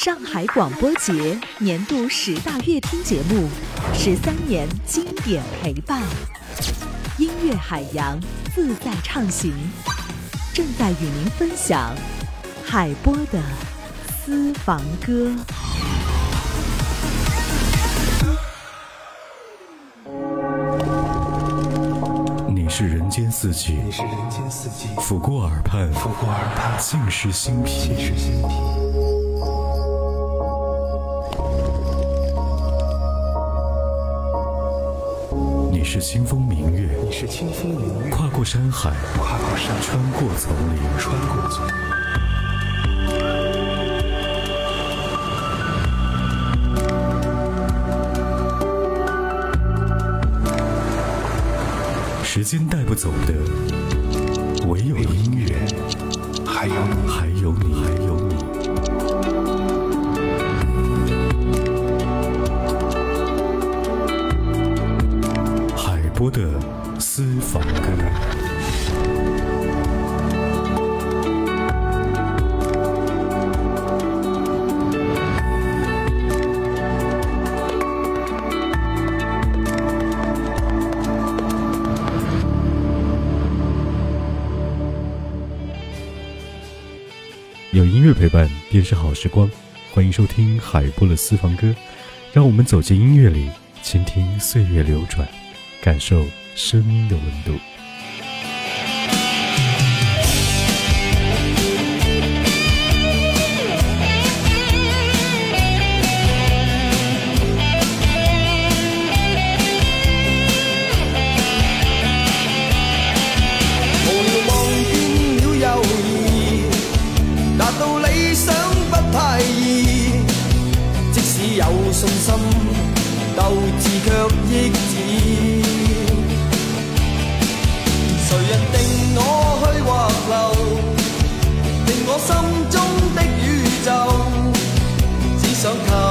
上海广播节年度十大乐听节目，十三年经典陪伴，音乐海洋自在畅行，正在与您分享海波的私房歌。你是人间四季，你是人间四季，抚过耳畔，抚过耳畔，尽是心脾，尽是心脾。是清风明月，你是清风明月，跨过山海，跨过山，穿过丛林，穿过丛林。时间带不走的，陪伴便是好时光，欢迎收听海波的私房歌，让我们走进音乐里，倾听岁月流转，感受声音的温度。想靠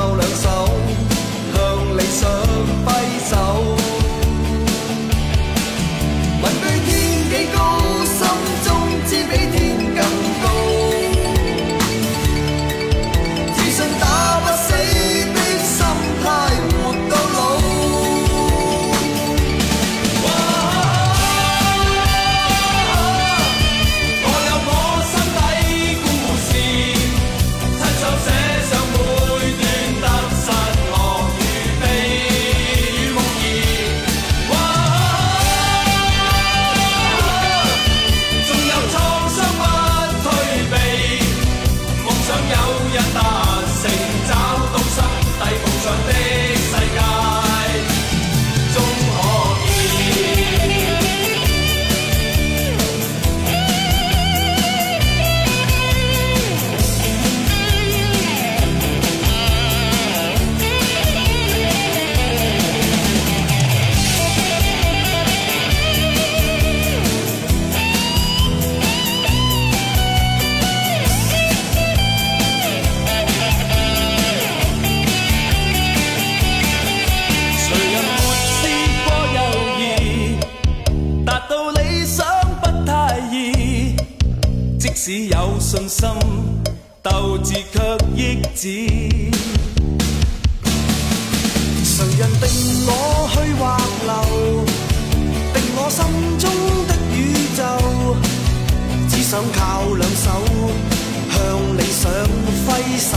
想靠两手向理想挥手。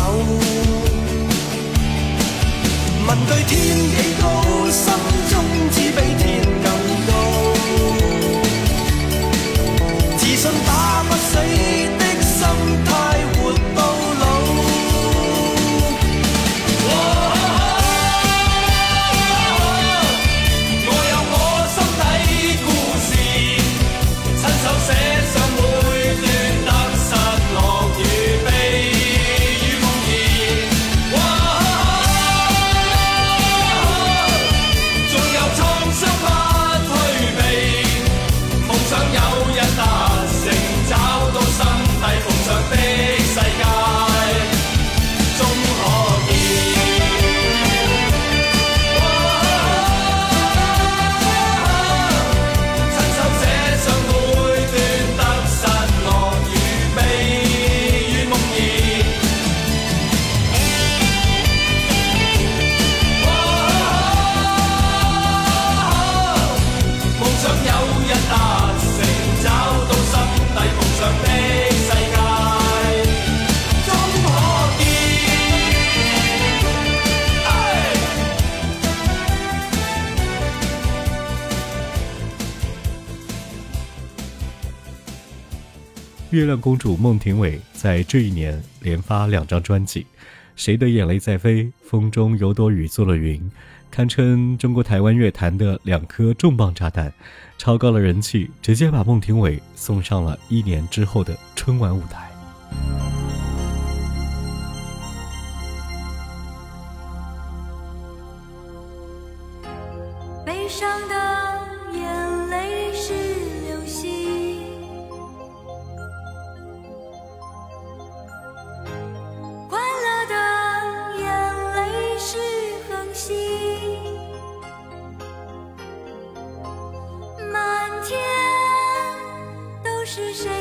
问句天几高，心中只比天月亮公主孟庭苇在这一年连发两张专辑谁的眼泪在飞风中有朵雨做了云堪称中国台湾乐坛的两颗重磅炸弹超高了人气直接把孟庭苇送上了一年之后的春晚舞台。是谁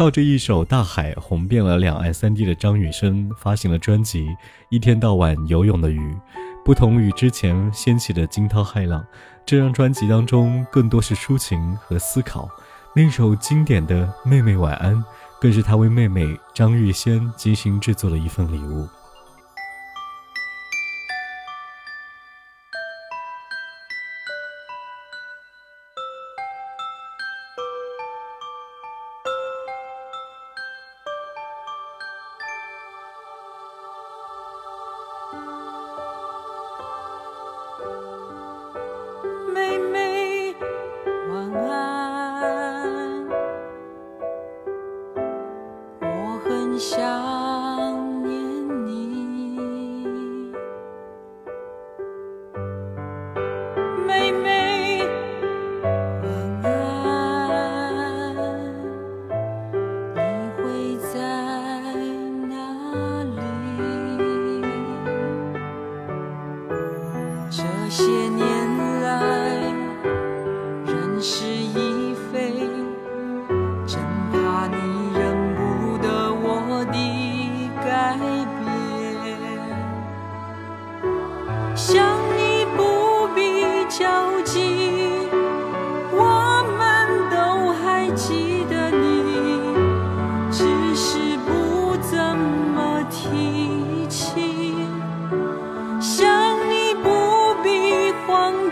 靠着一首《大海》红遍了两岸三地的张雨生发行了专辑《一天到晚游泳的鱼》。不同于之前掀起的惊涛骇浪，这张专辑当中更多是抒情和思考。那首经典的《妹妹晚安》，更是他为妹妹张玉仙精心制作的一份礼物。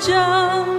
慌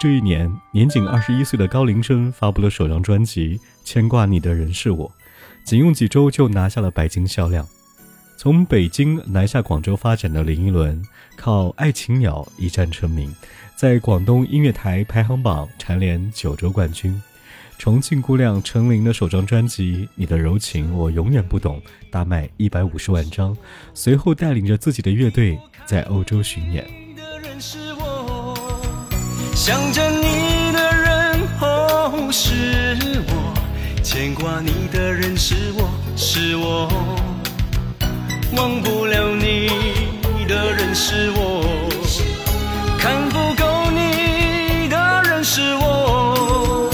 这一年，年仅二十一岁的高龄生发布了首张专辑《牵挂你的人是我》，仅用几周就拿下了白金销量。从北京南下广州发展的林依轮，靠《爱情鸟》一战成名，在广东音乐台排行榜蝉联九周冠军。重庆姑娘陈琳的首张专辑《你的柔情我永远不懂》大卖一百五十万张，随后带领着自己的乐队在欧洲巡演。想着你的人哦是我，牵挂你的人是我是我，忘不了你的人是我，看不够你的人是我，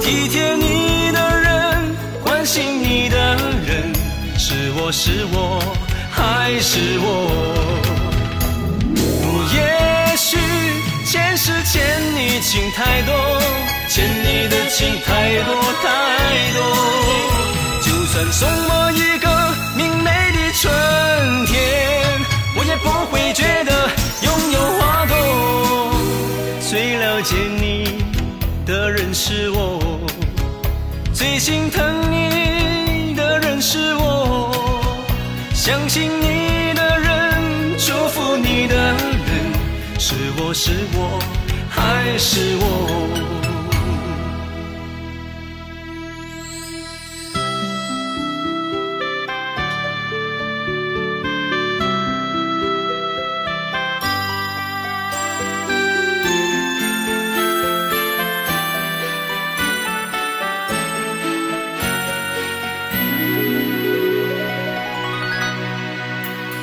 体贴你的人，关心你的人是我是我还是我。太多，欠你的情太多太多。就算送我一个明媚的春天，我也不会觉得拥有花朵。最了解你的人是我，最心疼你的人是我，相信你的人，祝福你的人，是我是我还是我？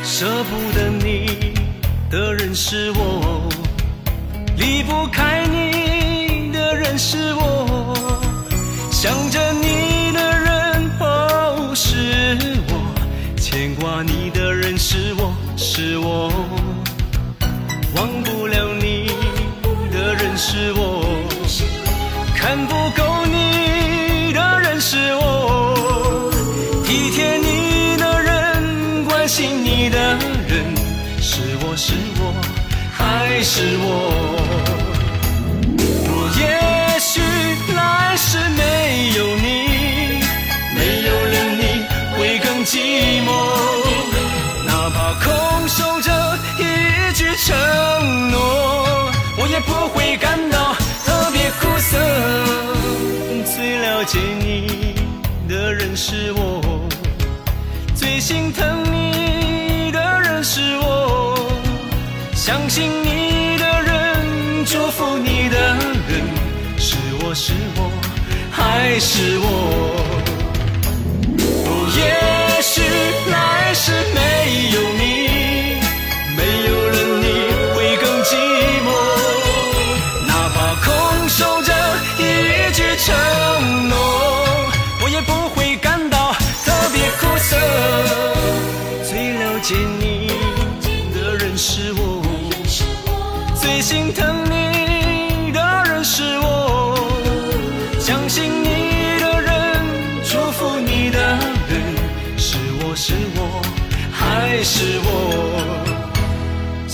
舍不得你的人是我，人是我，最心疼你的人是我，相信你的人，祝福你的人，是我是我还是我？哦，也许来世没有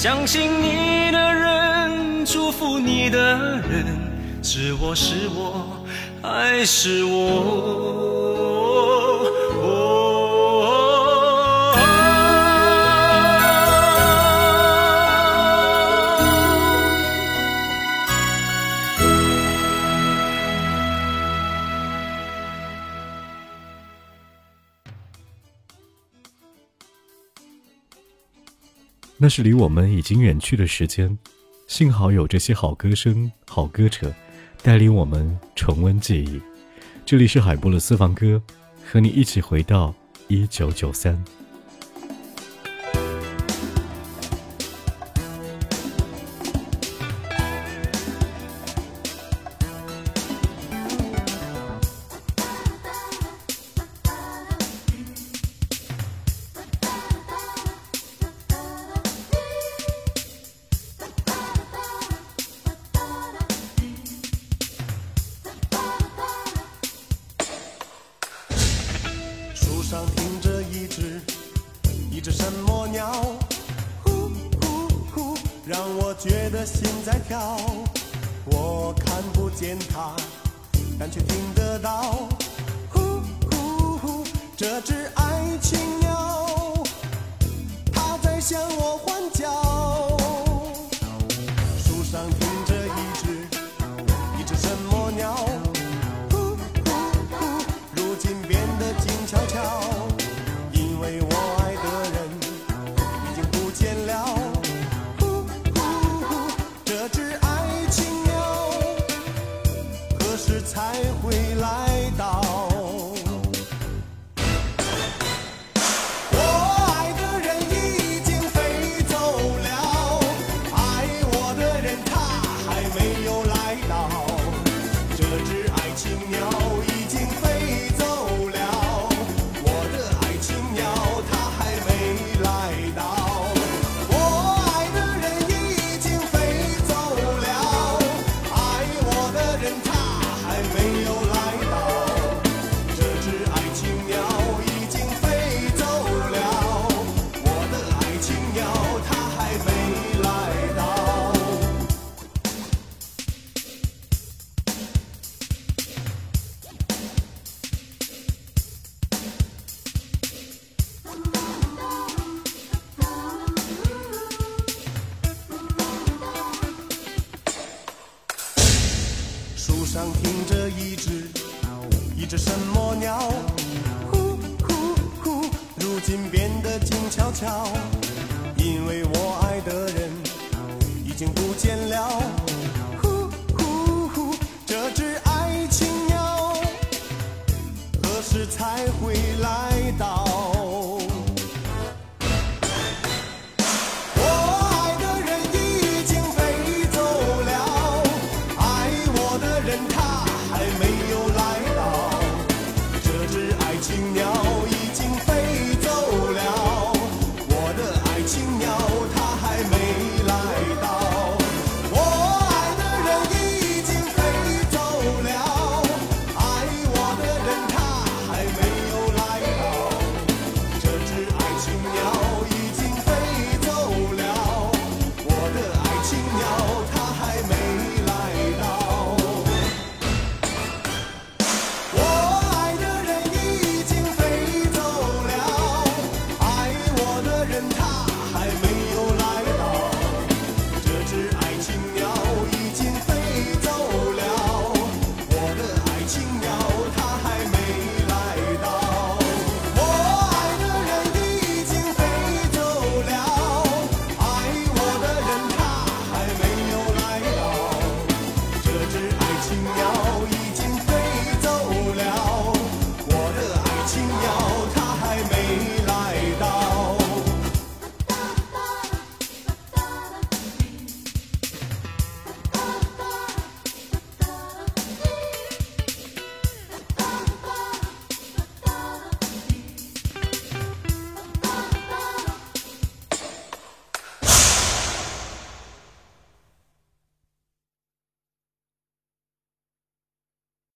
相信你的人，祝福你的人，是我是我还是我？那是离我们已经远去的时间，幸好有这些好歌声、好歌者，带领我们重温记忆。这里是海波的私房歌，和你一起回到一九九三。觉得心在跳，我看不见它，但却听得到，呼呼呼，这只爱情。town.